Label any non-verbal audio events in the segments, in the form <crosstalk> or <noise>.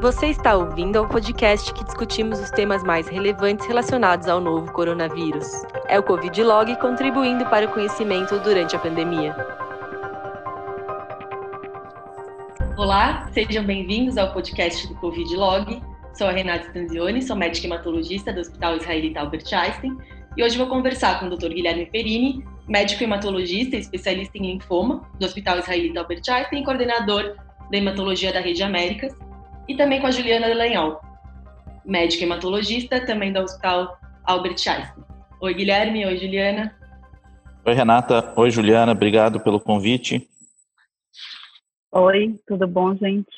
Você está ouvindo ao podcast que discutimos os temas mais relevantes relacionados ao novo coronavírus. É o Covid Log contribuindo para o conhecimento durante a pandemia. Olá, sejam bem-vindos ao podcast do Covid Log. Sou a Renata Stanzioni, sou médica hematologista do Hospital Israelita Albert Einstein e hoje vou conversar com o Dr. Guilherme Perini, médico hematologista e especialista em linfoma do Hospital Israelita Albert Einstein e coordenador da hematologia da Rede Américas, e também com a Juliana Delanhol, médica hematologista também do Hospital Albert Einstein. Oi, Guilherme. Oi, Juliana. Oi, Renata. Oi, Juliana. Obrigado pelo convite. Oi, tudo bom, gente?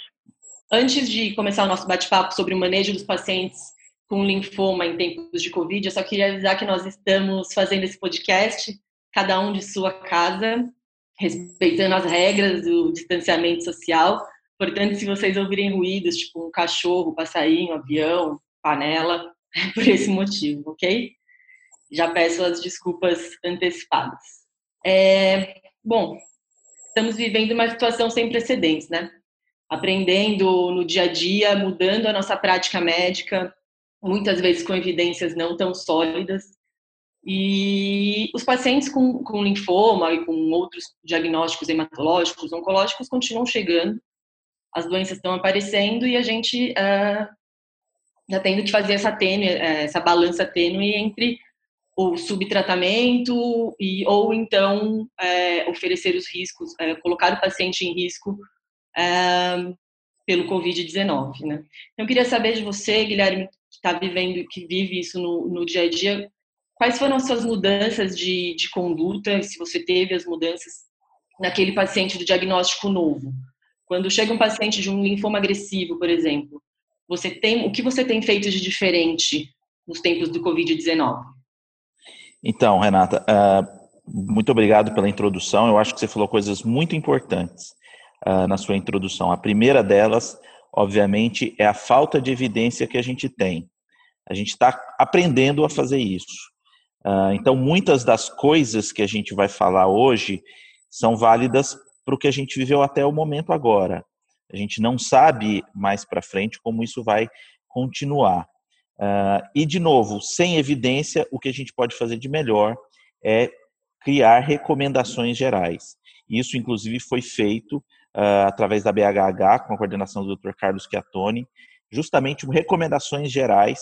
Antes de começar o nosso bate-papo sobre o manejo dos pacientes com linfoma em tempos de Covid, eu só queria avisar que nós estamos fazendo esse podcast, cada um de sua casa, respeitando as regras do distanciamento social. Portanto, se vocês ouvirem ruídos, tipo um cachorro, passarinho, avião, panela, <laughs> é por esse motivo, ok? Já peço as desculpas antecipadas. É, bom, estamos vivendo uma situação sem precedentes, né? Aprendendo no dia a dia, mudando a nossa prática médica, muitas vezes com evidências não tão sólidas. E os pacientes com, com linfoma e com outros diagnósticos hematológicos, oncológicos, continuam chegando, as doenças estão aparecendo e a gente está uh, tendo que fazer essa tênue, eh, essa balança tênue entre o subtratamento e ou então é, oferecer os riscos, é, colocar o paciente em risco é, pelo Covid-19, né? Então, eu queria saber de você, Guilherme, que está vivendo, que vive isso no, no, dia a dia, quais foram as suas mudanças de, de conduta, se você teve as mudanças naquele paciente do diagnóstico novo? Quando chega um paciente de um linfoma agressivo, por exemplo, você tem o que você tem feito de diferente nos tempos do Covid-19? Então, Renata, uh, muito obrigado pela introdução. Eu acho que você falou coisas muito importantes uh, na sua introdução. A primeira delas obviamente, é a falta de evidência que a gente tem. A gente está aprendendo a fazer isso. Uh, então, muitas das coisas que a gente vai falar hoje são válidas para o que a gente viveu até o momento agora. A gente não sabe mais para frente como isso vai continuar. Uh, e, de novo, sem evidência, o que a gente pode fazer de melhor é criar recomendações gerais. Isso, inclusive, foi feito uh, através da BHH, com a coordenação do Dr. Carlos Chiattoni, justamente recomendações gerais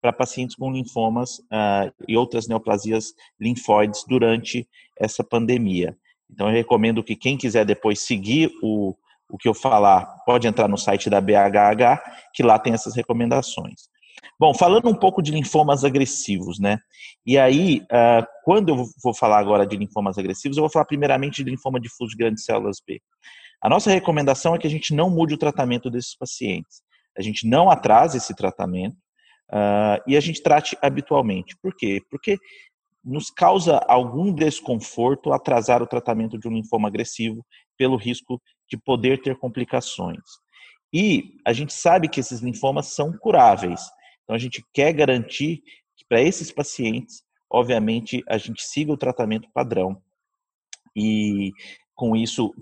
para pacientes com linfomas uh, e outras neoplasias linfóides durante essa pandemia. Então, eu recomendo que quem quiser depois seguir o, o que eu falar, pode entrar no site da BHH, que lá tem essas recomendações. Bom, falando um pouco de linfomas agressivos, né? E aí, uh, quando eu vou falar agora de linfomas agressivos, eu vou falar primeiramente de linfoma difuso de grandes células B. A nossa recomendação é que a gente não mude o tratamento desses pacientes. A gente não atrase esse tratamento uh, e a gente trate habitualmente. Por quê? Porque nos causa algum desconforto atrasar o tratamento de um linfoma agressivo pelo risco de poder ter complicações. E a gente sabe que esses linfomas são curáveis. Então a gente quer garantir que para esses pacientes, obviamente, a gente siga o tratamento padrão. E com isso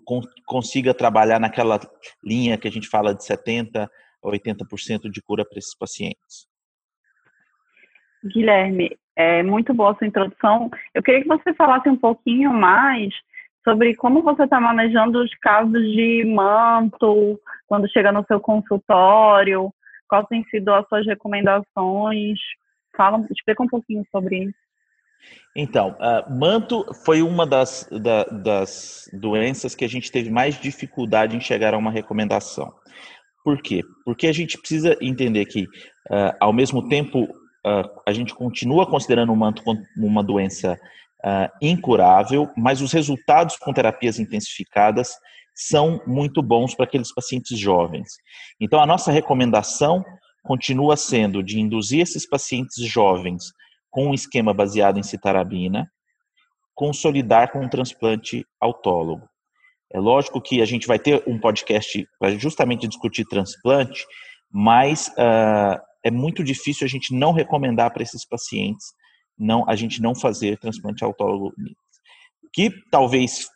consiga trabalhar naquela linha que a gente fala de 70% a 80% de cura para esses pacientes. Guilherme, é muito boa a sua introdução. Eu queria que você falasse um pouquinho mais sobre como você está manejando os casos de manto, quando chega no seu consultório, quais têm sido as suas recomendações. Fala, explica um pouquinho sobre isso. Então, uh, manto foi uma das, da, das doenças que a gente teve mais dificuldade em chegar a uma recomendação. Por quê? Porque a gente precisa entender que, uh, ao mesmo tempo, uh, a gente continua considerando o manto como uma doença incurável, mas os resultados com terapias intensificadas são muito bons para aqueles pacientes jovens. Então, a nossa recomendação continua sendo de induzir esses pacientes jovens com um esquema baseado em citarabina, consolidar com um transplante autólogo. É lógico que a gente vai ter um podcast para justamente discutir transplante, mas uh, é muito difícil a gente não recomendar para esses pacientes não a gente não fazer transplante autólogo. Que talvez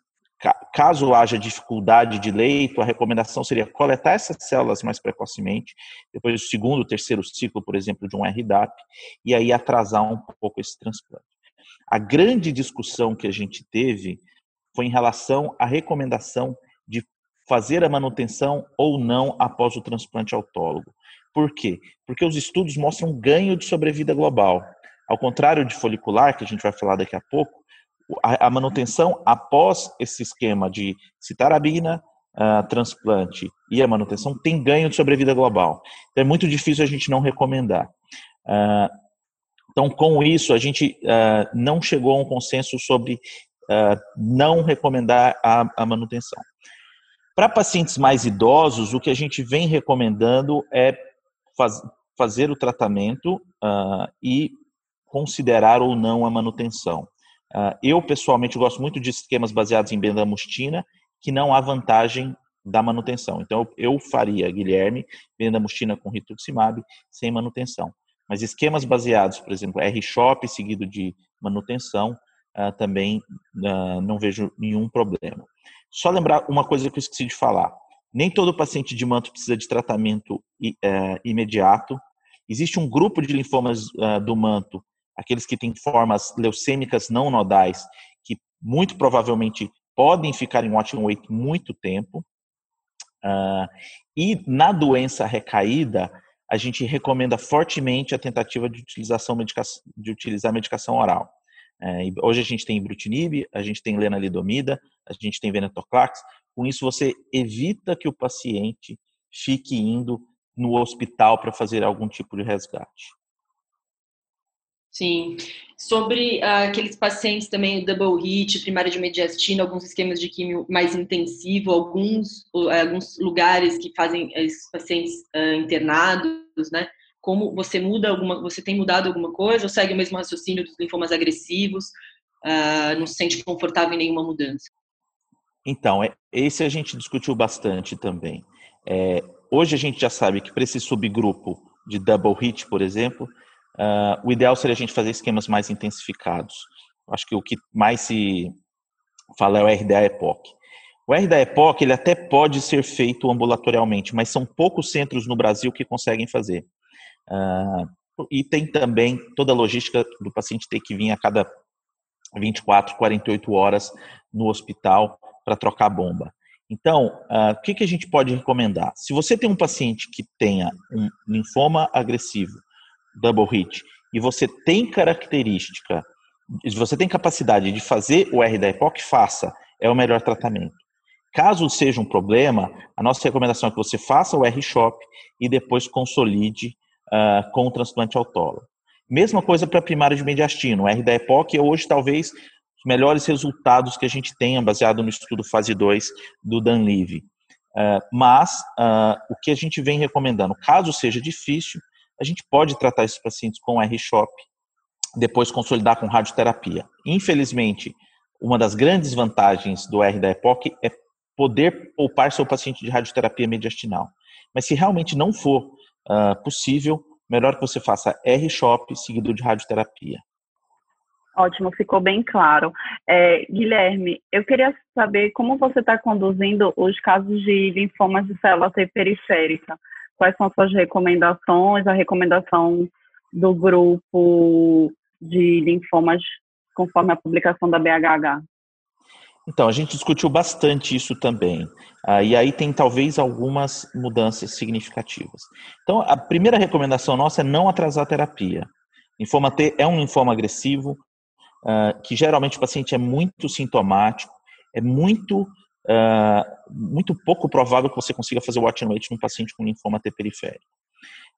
caso haja dificuldade de leito, a recomendação seria coletar essas células mais precocemente, depois do segundo, terceiro ciclo, por exemplo, de um RDAP, e aí atrasar um pouco esse transplante. A grande discussão que a gente teve foi em relação à recomendação fazer a manutenção ou não após o transplante autólogo. Por quê? Porque os estudos mostram ganho de sobrevida global. Ao contrário de folicular, que a gente vai falar daqui a pouco, a, manutenção após esse esquema de citarabina, uh, transplante e a manutenção tem ganho de sobrevida global. Então é muito difícil a gente não recomendar. Uh, então, com isso, a gente uh, não chegou a um consenso sobre não recomendar a, a manutenção. Para pacientes mais idosos, o que a gente vem recomendando é faz, fazer o tratamento uh, e considerar ou não a manutenção. Uh, eu, pessoalmente, gosto muito de esquemas baseados em bendamustina, que não há vantagem da manutenção. Então, eu faria, Guilherme, bendamustina com rituximab sem manutenção. Mas esquemas baseados, por exemplo, R-SHOP seguido de manutenção, uh, também não vejo nenhum problema. Só lembrar uma coisa que eu esqueci de falar. Nem todo paciente de manto precisa de tratamento é, imediato. Existe um grupo de linfomas uh, do manto, aqueles que têm formas leucêmicas não nodais, que muito provavelmente podem ficar em watching wait muito tempo. Uh, e na doença recaída, a gente recomenda fortemente a tentativa de utilização de utilizar medicação oral. É, hoje a gente tem ibrutinib, a gente tem lenalidomida, a gente tem venetoclax, com isso, você evita que o paciente fique indo no hospital para fazer algum tipo de resgate. Sim. Sobre uh, aqueles pacientes também, double hit, primária de mediastina, alguns esquemas de químio mais intensivo, alguns, alguns lugares que fazem esses pacientes uh, internados, né? Como você muda alguma, você tem mudado alguma coisa ou segue o mesmo raciocínio dos linfomas agressivos? não se sente confortável em nenhuma mudança? Então, é, esse a gente discutiu bastante também. É, hoje a gente já sabe que para esse subgrupo de double hit, por exemplo, uh, o ideal seria a gente fazer esquemas mais intensificados. Acho que o que mais se fala é o RDA EPOC. O RDA EPOC ele até pode ser feito ambulatorialmente, mas são poucos centros no Brasil que conseguem fazer. Uh, e tem também toda a logística do paciente ter que vir a cada 24, 48 horas no hospital para trocar bomba. Então, uh, o que, que a gente pode recomendar? Se você tem um paciente que tenha um linfoma agressivo, double hit, e você tem característica, você tem capacidade de fazer o R da EPOC, faça, é o melhor tratamento. Caso seja um problema, a nossa recomendação é que você faça o R-SHOP e depois consolide uh, com o transplante autólogo. Mesma coisa para a primária de mediastino. O R da EPOC é hoje talvez melhores resultados que a gente tenha, baseado no estudo fase 2 do Dan Levy. Uh, mas uh, o que a gente vem recomendando, caso seja difícil, a gente pode tratar esses pacientes com R-SHOP, depois consolidar com radioterapia. Infelizmente, uma das grandes vantagens do R da EPOC é poder poupar seu paciente de radioterapia mediastinal. Mas se realmente não for uh, possível, melhor que você faça R-SHOP seguido de radioterapia. Ótimo, ficou bem claro. É, Guilherme, eu queria saber como você está conduzindo os casos de linfomas de célula T periférica. Quais são as suas recomendações, a recomendação do grupo de linfomas conforme a publicação da BHH? Então, a gente discutiu bastante isso também. Ah, e aí tem talvez algumas mudanças significativas. Então, a primeira recomendação nossa é não atrasar a terapia. Linfoma T é um linfoma agressivo, uh, que geralmente o paciente é muito sintomático, é muito, uh, muito pouco provável que você consiga fazer o watch and wait num paciente com linfoma T periférico.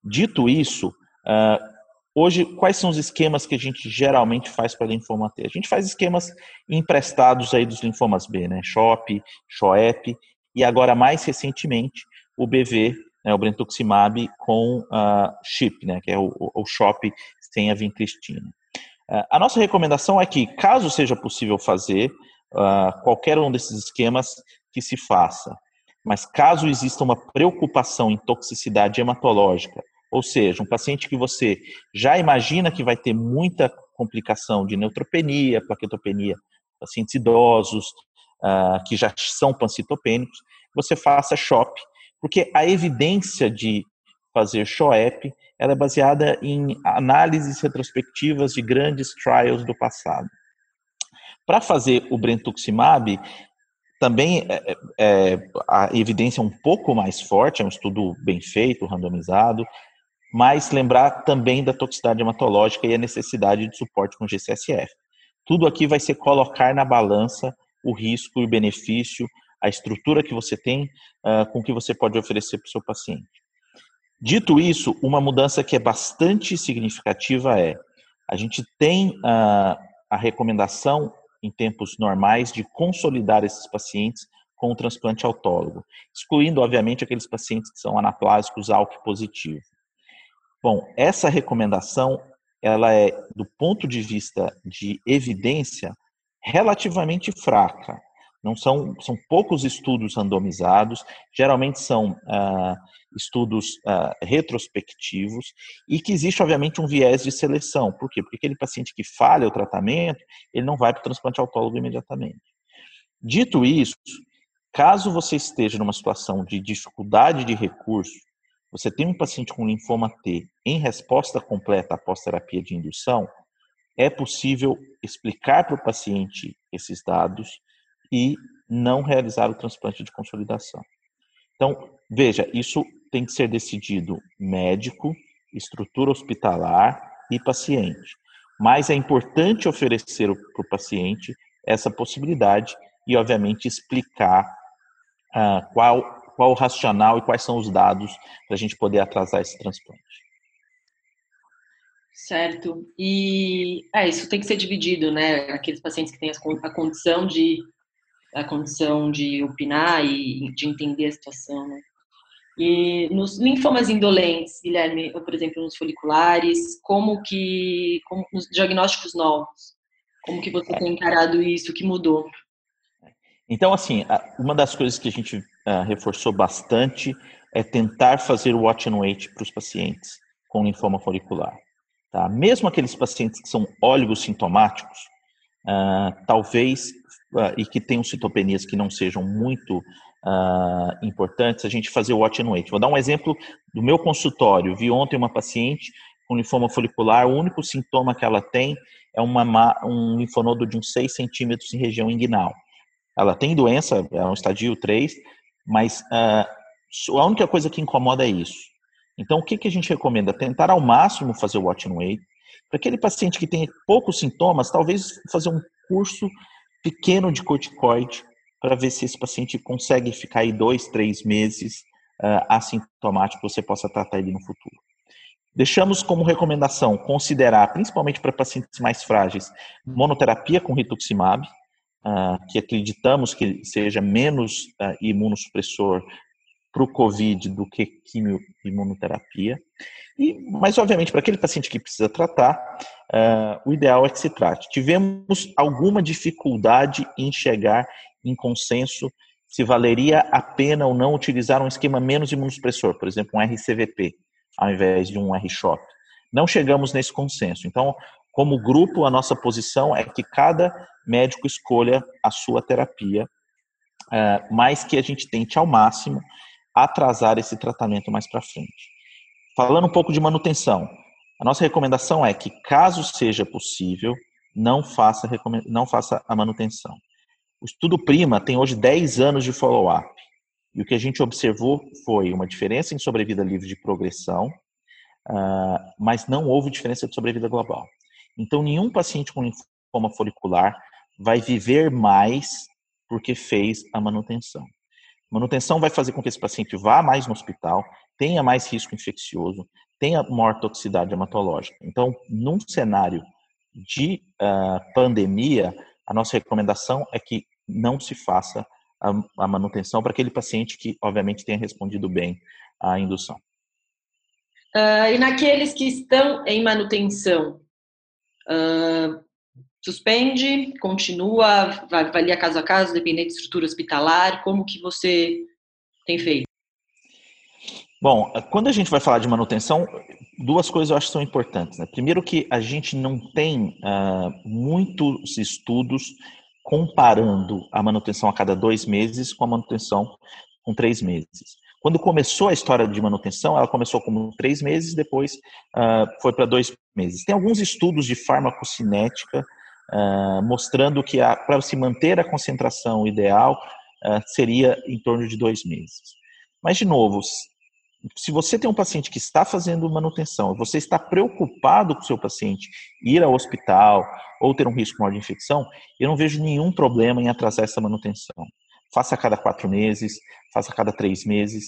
Dito isso, uh, hoje, quais são os esquemas que a gente geralmente faz para linfoma T? A gente faz esquemas emprestados aí dos linfomas B, né? SHOP, SHOEP, e agora mais recentemente o BV, né, o brentuximab com uh, CHIP, né, que é o, o, o SHOP sem a vincristina. É, a nossa recomendação é que, caso seja possível fazer uh, qualquer um desses esquemas, que se faça. Mas caso exista uma preocupação em toxicidade hematológica, ou seja, um paciente que você já imagina que vai ter muita complicação de neutropenia, plaquetopenia, pacientes idosos, uh, que já são pancitopênicos, você faça SHOP, porque a evidência de fazer SHOEP ela é baseada em análises retrospectivas de grandes trials do passado. Para fazer o brentuximab, também é, é, é, a evidência é um pouco mais forte, é um estudo bem feito, randomizado, mas lembrar também da toxicidade hematológica e a necessidade de suporte com GCSF. Tudo aqui vai ser colocar na balança o risco e o benefício, a estrutura que você tem uh, com que você pode oferecer para o seu paciente. Dito isso, uma mudança que é bastante significativa é a gente tem uh, a recomendação em tempos normais de consolidar esses pacientes com o transplante autólogo, excluindo, obviamente, aqueles pacientes que são anaplásicos ALK positivo. Bom, essa recomendação, ela é, do ponto de vista de evidência, relativamente fraca. Não são, são poucos estudos randomizados, geralmente são ah, estudos uh, retrospectivos e que existe, obviamente, um viés de seleção. Por quê? Porque aquele paciente que falha o tratamento, ele não vai para o transplante autólogo imediatamente. Dito isso, caso você esteja numa situação de dificuldade de recurso, você tem um paciente com linfoma T em resposta completa após terapia de indução, é possível explicar para o paciente esses dados e não realizar o transplante de consolidação. Então, veja, isso tem que ser decidido médico, estrutura hospitalar e paciente. Mas é importante oferecer para o paciente essa possibilidade e, obviamente, explicar uh, qual, qual o racional e quais são os dados para a gente poder atrasar esse transplante. Certo. E é, isso tem que ser dividido, né? Aqueles pacientes que têm a condição de a condição de opinar e de entender a situação, né? E nos linfomas indolentes, Guilherme, por exemplo, nos foliculares, como que, como nos diagnósticos novos, como que você tem encarado isso, o que mudou? Então, assim, uma das coisas que a gente uh, reforçou bastante é tentar fazer o watch and wait para os pacientes com linfoma folicular. Tá? Mesmo aqueles pacientes que são sintomáticos, uh, talvez, uh, e que tenham citopenias que não sejam muito uh, importantes a gente fazer o watch and wait. Vou dar um exemplo do meu consultório. Vi ontem uma paciente com linfoma folicular, o único sintoma que ela tem é uma, um linfonodo de uns 6 centímetros em região inguinal. Ela tem doença, é um estadio 3, mas uh, a única coisa que incomoda é isso. Então, o que, que a gente recomenda? Tentar ao máximo fazer o watch and wait. Para aquele paciente que tem poucos sintomas, talvez fazer um curso pequeno de corticoide para ver se esse paciente consegue ficar aí dois, três meses uh, assintomático, você possa tratar ele no futuro. Deixamos como recomendação considerar, principalmente para pacientes mais frágeis, monoterapia com rituximab, uh, que acreditamos que seja menos uh, imunossupressor para o COVID do que quimioimunoterapia. E, mas, obviamente, para aquele paciente que precisa tratar, uh, o ideal é que se trate. Tivemos alguma dificuldade em chegar em consenso se valeria a pena ou não utilizar um esquema menos imunossupressor, por exemplo, um RCVP, ao invés de um R-SHOP. Não chegamos nesse consenso. Então, como grupo, a nossa posição é que cada médico escolha a sua terapia, eh, mas que a gente tente ao máximo atrasar esse tratamento mais para frente. Falando um pouco de manutenção, a nossa recomendação é que, caso seja possível, não faça, não faça a manutenção. O estudo Prima tem hoje 10 anos de follow-up. E o que a gente observou foi uma diferença em sobrevida livre de progressão, uh, mas não houve diferença de sobrevida global. Então, nenhum paciente com linfoma folicular vai viver mais porque fez a manutenção. Manutenção vai fazer com que esse paciente vá mais no hospital, tenha mais risco infeccioso, tenha maior toxicidade hematológica. Então, num cenário de uh, pandemia, a nossa recomendação é que não se faça a, a manutenção para aquele paciente que, obviamente, tenha respondido bem à indução. Uh, e naqueles que estão em manutenção, uh, suspende, continua, avalia caso a caso, dependendo de estrutura hospitalar, como que você tem feito? Bom, quando a gente vai falar de manutenção, duas coisas eu acho que são importantes. Né? Primeiro que a gente não tem uh, muitos estudos comparando a manutenção a cada dois meses com a manutenção com três meses. Quando começou a história de manutenção, ela começou como três meses, depois uh, foi para dois meses. Tem alguns estudos de farmacocinética uh, mostrando que para se manter a concentração ideal uh, seria em torno de dois meses. Mas, de novo, se você tem um paciente que está fazendo manutenção, você está preocupado com o seu paciente ir ao hospital ou ter um risco maior de infecção, eu não vejo nenhum problema em atrasar essa manutenção. Faça a cada quatro meses, faça a cada três meses.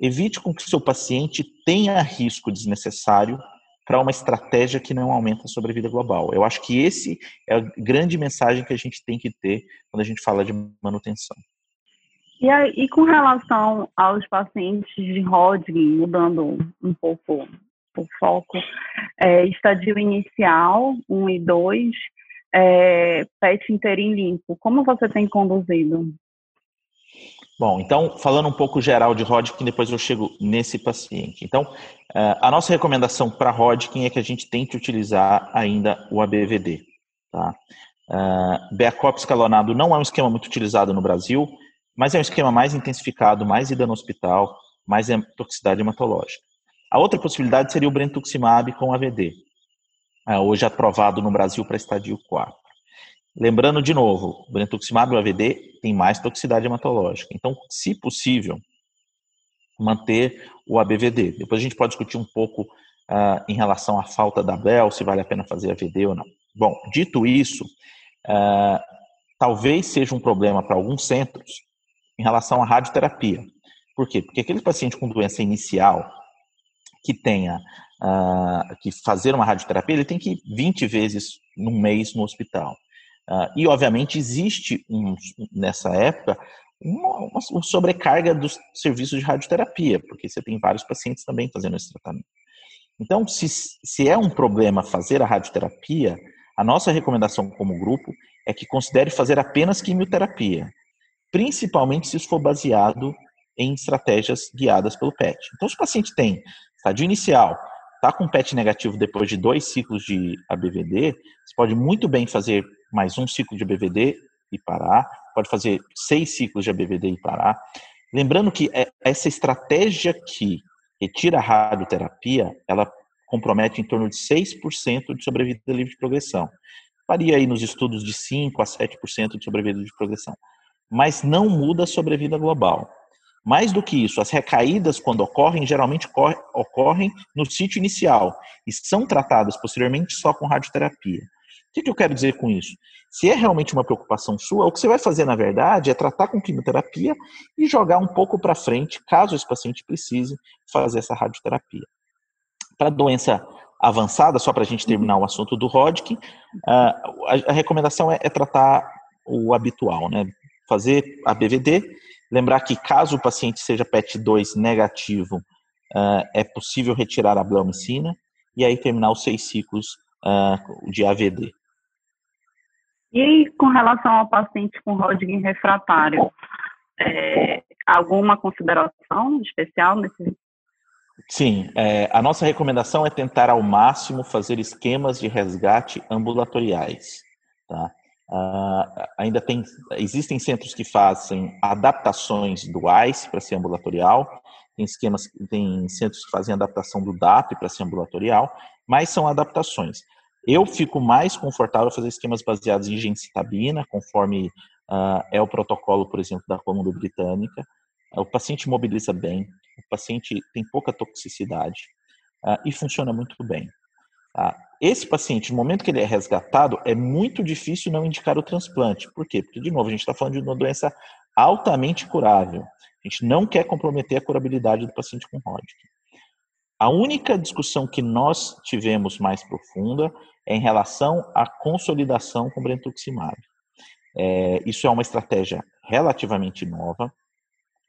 Evite com que o seu paciente tenha risco desnecessário para uma estratégia que não aumenta a sobrevida global. Eu acho que esse é a grande mensagem que a gente tem que ter quando a gente fala de manutenção. E, aí, e com relação aos pacientes de Hodgkin, mudando um pouco o foco, é, estadio inicial, 1 e 2, é, PET inteirinho limpo, como você tem conduzido? Bom, então, falando um pouco geral de Hodgkin, depois eu chego nesse paciente. Então, é, a nossa recomendação para Hodgkin é que a gente tente utilizar ainda o ABVD. Tá? Uh, BACOP escalonado não é um esquema muito utilizado no Brasil, mas é um esquema mais intensificado, mais ida no hospital, mais toxicidade hematológica. A outra possibilidade seria o brentuximab com AVD, é, hoje aprovado no Brasil para estadio 4. Lembrando de novo, o brentuximab o AVD tem mais toxicidade hematológica. Então, se possível, manter o ABVD. Depois a gente pode discutir um pouco uh, em relação à falta da BEL, se vale a pena fazer AVD ou não. Bom, dito isso, uh, talvez seja um problema para alguns centros em relação à radioterapia. Por quê? Porque aquele paciente com doença inicial que tenha uh, que fazer uma radioterapia, ele tem que ir 20 vezes num mês no hospital. Uh, e, obviamente, existe um, nessa época uma, uma, sobrecarga dos serviços de radioterapia, porque você tem vários pacientes também fazendo esse tratamento. Então, se, se é um problema fazer a radioterapia, a nossa recomendação como grupo é que considere fazer apenas quimioterapia principalmente se isso for baseado em estratégias guiadas pelo PET. Então, se o paciente tem estádio inicial, está com PET negativo depois de dois ciclos de ABVD, você pode muito bem fazer mais um ciclo de ABVD e parar, pode fazer seis ciclos de ABVD e parar. Lembrando que é, essa estratégia que retira a radioterapia, ela compromete em torno de 6% de sobrevida livre de progressão. Varia aí nos estudos de 5% a 7% de sobrevida de progressão mas não muda a sobrevida global. Mais do que isso, as recaídas, quando ocorrem, geralmente ocorrem no sítio inicial e são tratadas posteriormente só com radioterapia. O que eu quero dizer com isso? Se é realmente uma preocupação sua, o que você vai fazer, na verdade, é tratar com quimioterapia e jogar um pouco para frente, caso esse paciente precise fazer essa radioterapia. Para doença avançada, só para a gente terminar o assunto do Hodgkin, a recomendação é, é tratar o habitual, né? fazer a BVD. Lembrar que caso o paciente seja PET2 negativo, uh, é possível retirar a bleomicina e aí terminar os seis ciclos uh, de AVD. E com relação ao paciente com Hodgkin refratário, é, alguma consideração especial nesse? Sim, é, a nossa recomendação é tentar ao máximo fazer esquemas de resgate ambulatoriais. Tá? Uh, ainda tem, existem centros que fazem adaptações do ICE para ser ambulatorial, tem esquemas, tem centros que fazem adaptação do DAP para ser ambulatorial, mas são adaptações. Eu fico mais confortável fazer esquemas baseados em gencitabina, conforme uh, é o protocolo, por exemplo, da Colômbia Britânica. Uh, o paciente mobiliza bem, o paciente tem pouca toxicidade e funciona muito bem. Tá? Esse paciente, no momento que ele é resgatado, é muito difícil não indicar o transplante. Por quê? Porque, de novo, a gente está falando de uma doença altamente curável. A gente não quer comprometer a curabilidade do paciente com Hodgkin. A única discussão que nós tivemos mais profunda é em relação à consolidação com brentuximab. É, isso é uma estratégia relativamente nova,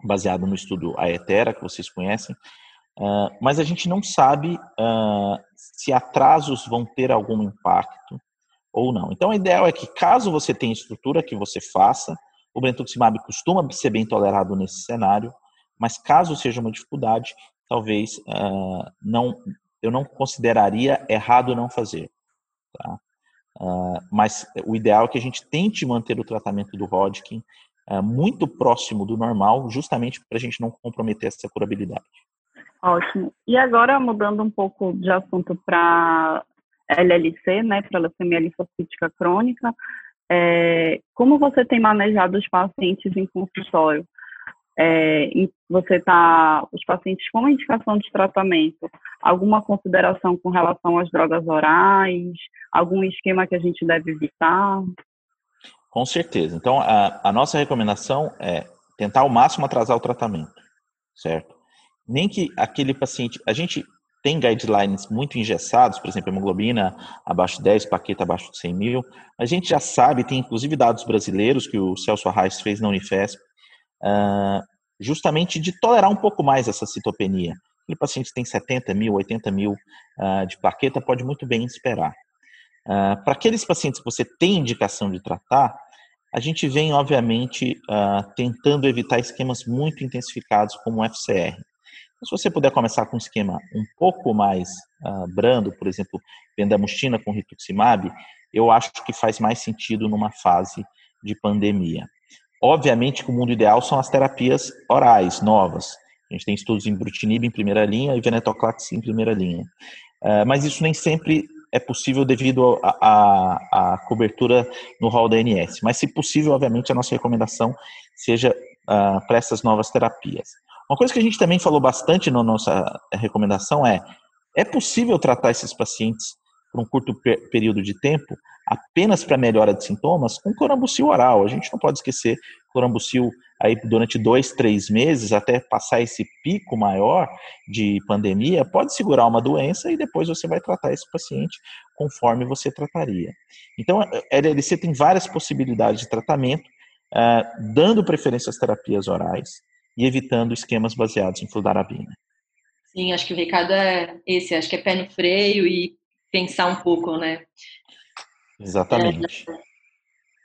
baseada no estudo AETERA, que vocês conhecem, Uh, mas a gente não sabe uh, se atrasos vão ter algum impacto ou não. Então, o ideal é que, caso você tenha estrutura, que você faça. O brentuximab costuma ser bem tolerado nesse cenário, mas caso seja uma dificuldade, talvez uh, não, eu não consideraria errado não fazer. Tá? Uh, mas o ideal é que a gente tente manter o tratamento do Hodgkin uh, muito próximo do normal, justamente para a gente não comprometer essa curabilidade. Ótimo. E agora, mudando um pouco de assunto para LLC, né, para leucemia linfocítica crônica, é, como você tem manejado os pacientes em consultório? É, você está, os pacientes com indicação de tratamento, alguma consideração com relação às drogas orais, algum esquema que a gente deve evitar? Com certeza. Então, a, a nossa recomendação é tentar ao máximo atrasar o tratamento, certo? Nem que aquele paciente, a gente tem guidelines muito engessados, por exemplo, hemoglobina abaixo de 10, paqueta abaixo de 100 mil. A gente já sabe, tem inclusive dados brasileiros que o Celso Arraes fez na Unifesp, uh, justamente de tolerar um pouco mais essa citopenia. Aquele paciente tem 70 mil, 80 mil uh, de plaqueta, pode muito bem esperar. Uh, Para aqueles pacientes que você tem indicação de tratar, a gente vem, obviamente, uh, tentando evitar esquemas muito intensificados como o FCR. Então, se você puder começar com um esquema um pouco mais brando, por exemplo, vendamustina com rituximab, eu acho que faz mais sentido numa fase de pandemia. Obviamente que o mundo ideal são as terapias orais, novas. A gente tem estudos em brutinib em primeira linha e venetoclax em primeira linha. Uh, mas isso nem sempre é possível devido à cobertura no rol da ANS. Mas, se possível, obviamente, a nossa recomendação seja uh, para essas novas terapias. Uma coisa que a gente também falou bastante na nossa recomendação é: é possível tratar esses pacientes por um curto período de tempo apenas para melhora de sintomas com corambucil oral. A gente não pode esquecer corambucil aí durante dois, três meses até passar esse pico maior de pandemia pode segurar uma doença e depois você vai tratar esse paciente conforme você trataria. Então, a LLC tem várias possibilidades de tratamento, uh, dando preferência às terapias orais e evitando esquemas baseados em fludarabina. Sim, acho que o recado é esse, acho que é pé no freio e pensar um pouco, né? Exatamente. É,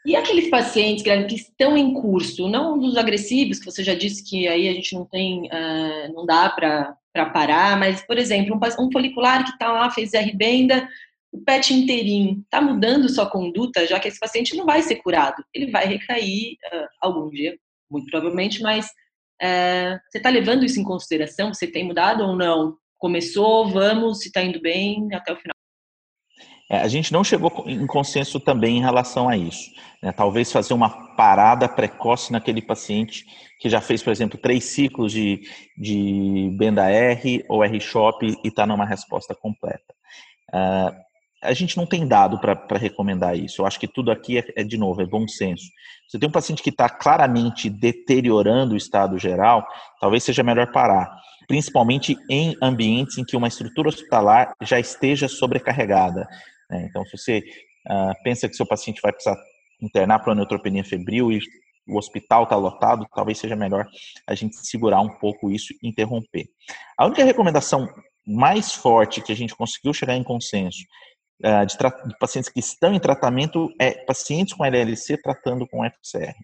e aqueles pacientes que estão em curso, não dos agressivos, que você já disse que aí a gente não tem, uh, não dá para parar, mas, por exemplo, um, um folicular que está lá, fez R-benda, o PET inteirinho, está mudando sua conduta, já que esse paciente não vai ser curado. Ele vai recair uh, algum dia, muito provavelmente, mas uh, você está levando isso em consideração? Você tem mudado ou não? Começou, vamos, se está indo bem, até o final. É, a gente não chegou em consenso também em relação a isso. Né? Talvez fazer uma parada precoce naquele paciente que já fez, por exemplo, três ciclos de, de Benda R ou R-Shop e está numa resposta completa. Uh, a gente não tem dado para recomendar isso. Eu acho que tudo aqui é, é, de novo, é bom senso. Você tem um paciente que está claramente deteriorando o estado geral, talvez seja melhor parar, principalmente em ambientes em que uma estrutura hospitalar já esteja sobrecarregada. Né? Então, se você uh, pensa que seu paciente vai precisar internar para neutropenia febril e o hospital está lotado, talvez seja melhor a gente segurar um pouco isso e interromper. A única recomendação mais forte que a gente conseguiu chegar em consenso uh, de, de, pacientes que estão em tratamento é pacientes com LLC tratando com FCR.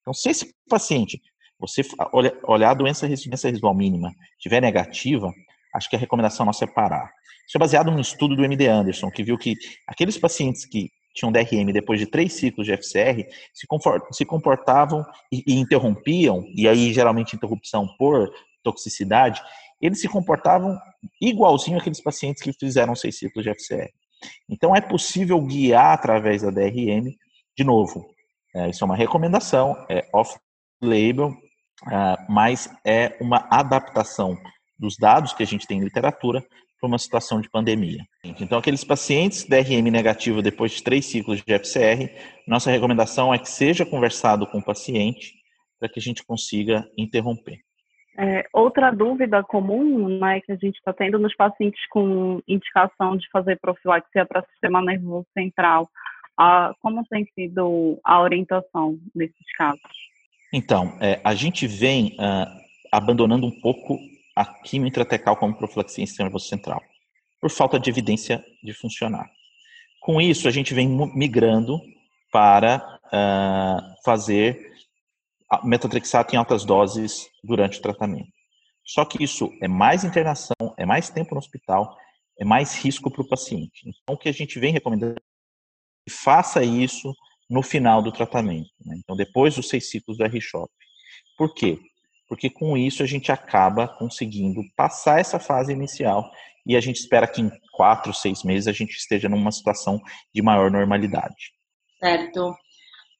Então, se esse paciente, você olha, olhar a doença, doença residual mínima, estiver negativa, acho que a recomendação nossa é parar. Isso é baseado num estudo do MD Anderson, que viu que aqueles pacientes que tinham DRM depois de três ciclos de FCR se, comportavam e, e interrompiam, e aí geralmente interrupção por toxicidade, eles se comportavam igualzinho aqueles pacientes que fizeram seis ciclos de FCR. Então é possível guiar através da DRM, de novo, é, isso é uma recomendação, é off-label, uh, mas é uma adaptação dos dados que a gente tem em literatura para uma situação de pandemia. Então, aqueles pacientes DRM negativo depois de três ciclos de FCR, nossa recomendação é que seja conversado com o paciente para que a gente consiga interromper. É, outra dúvida comum né, que a gente está tendo nos pacientes com indicação de fazer profilaxia para sistema nervoso central, a, como tem sido a orientação nesses casos? Então, é, a gente vem uh, abandonando um pouco a quimio intratecal como profilaxia em sistema nervoso central, por falta de evidência de funcionar. Com isso, a gente vem migrando para uh, fazer metotrexato em altas doses durante o tratamento. Só que isso é mais internação, é mais tempo no hospital, é mais risco para o paciente. Então, o que a gente vem recomendando faça isso no final do tratamento. Né? Então, depois dos seis ciclos do R-Shop. Por quê? Porque com isso a gente acaba conseguindo passar essa fase inicial e a gente espera que em quatro, seis meses a gente esteja numa situação de maior normalidade. Certo.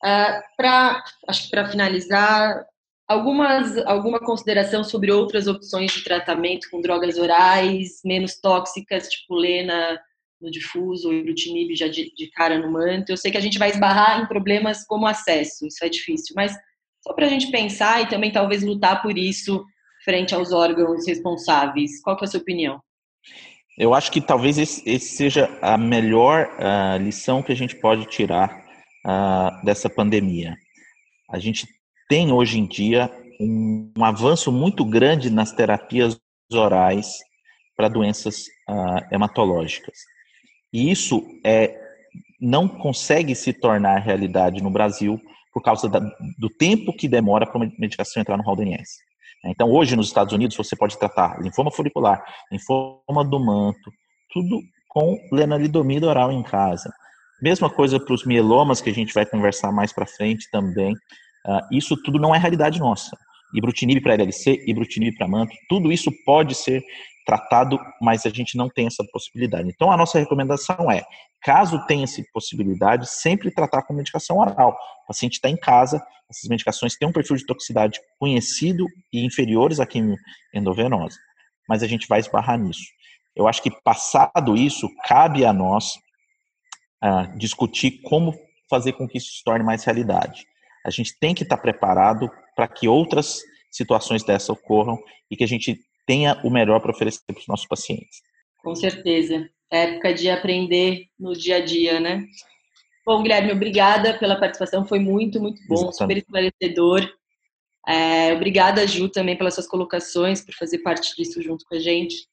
Uh, pra, acho que para finalizar, algumas, alguma consideração sobre outras opções de tratamento com drogas orais menos tóxicas, tipo lena no difuso, ou já de, de, cara no manto. Eu sei que a gente vai esbarrar em problemas como acesso, isso é difícil, mas só para a gente pensar e também talvez lutar por isso frente aos órgãos responsáveis. Qual é a sua opinião? Eu acho que talvez esse, esse seja a melhor uh, lição que a gente pode tirar uh, dessa pandemia. A gente tem hoje em dia um, um avanço muito grande nas terapias orais para doenças uh, hematológicas. E isso é, não consegue se tornar realidade no Brasil por causa da, do tempo que demora para uma medicação entrar no hall DNS. Então, hoje nos Estados Unidos, você pode tratar linfoma folicular, linfoma do manto, tudo com lenalidomida oral em casa. Mesma coisa para os mielomas, que a gente vai conversar mais para frente também. Uh, isso tudo não é realidade nossa. Ibrutinib para LLC, ibrutinib para manto, tudo isso pode ser tratado, mas a gente não tem essa possibilidade. Então, a nossa recomendação é, caso tenha essa possibilidade, sempre tratar com medicação oral. O paciente está em casa, essas medicações têm um perfil de toxicidade conhecido e inferiores à quimio endovenosa, mas a gente vai esbarrar nisso. Eu acho que, passado isso, cabe a nós uh, discutir como fazer com que isso se torne mais realidade. A gente tem que estar preparado para que outras situações dessa ocorram e que a gente tenha o melhor para oferecer para os nossos pacientes. Com certeza. É época de aprender no dia a dia, né? Bom, Guilherme, obrigada pela participação, foi muito, muito bom, Exatamente. super esclarecedor. É, obrigada, Ju, também pelas suas colocações, por fazer parte disso junto com a gente.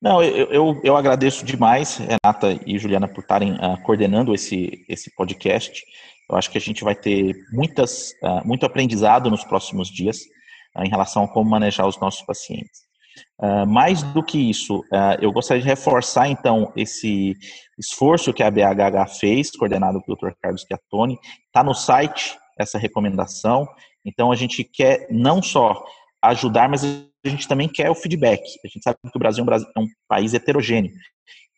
Não, eu, eu, eu agradeço demais, Renata e Juliana, por estarem uh, coordenando esse, esse podcast. Eu acho que a gente vai ter muitas, uh, muito aprendizado nos próximos dias uh, em relação a como manejar os nossos pacientes. Uh, mais do que isso, uh, eu gostaria de reforçar, então, esse esforço que a BHH fez, coordenado pelo Dr. Carlos Chiattoni, está no site essa recomendação, então a gente quer não só ajudar, mas a gente também quer o feedback. A gente sabe que o Brasil é um país heterogêneo,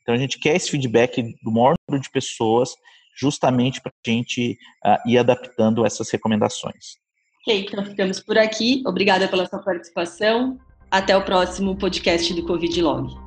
então a gente quer esse feedback do maior número de pessoas, justamente para a gente uh, ir adaptando essas recomendações. Ok, então ficamos por aqui. Obrigada pela sua participação. Até o próximo podcast do Covid Log.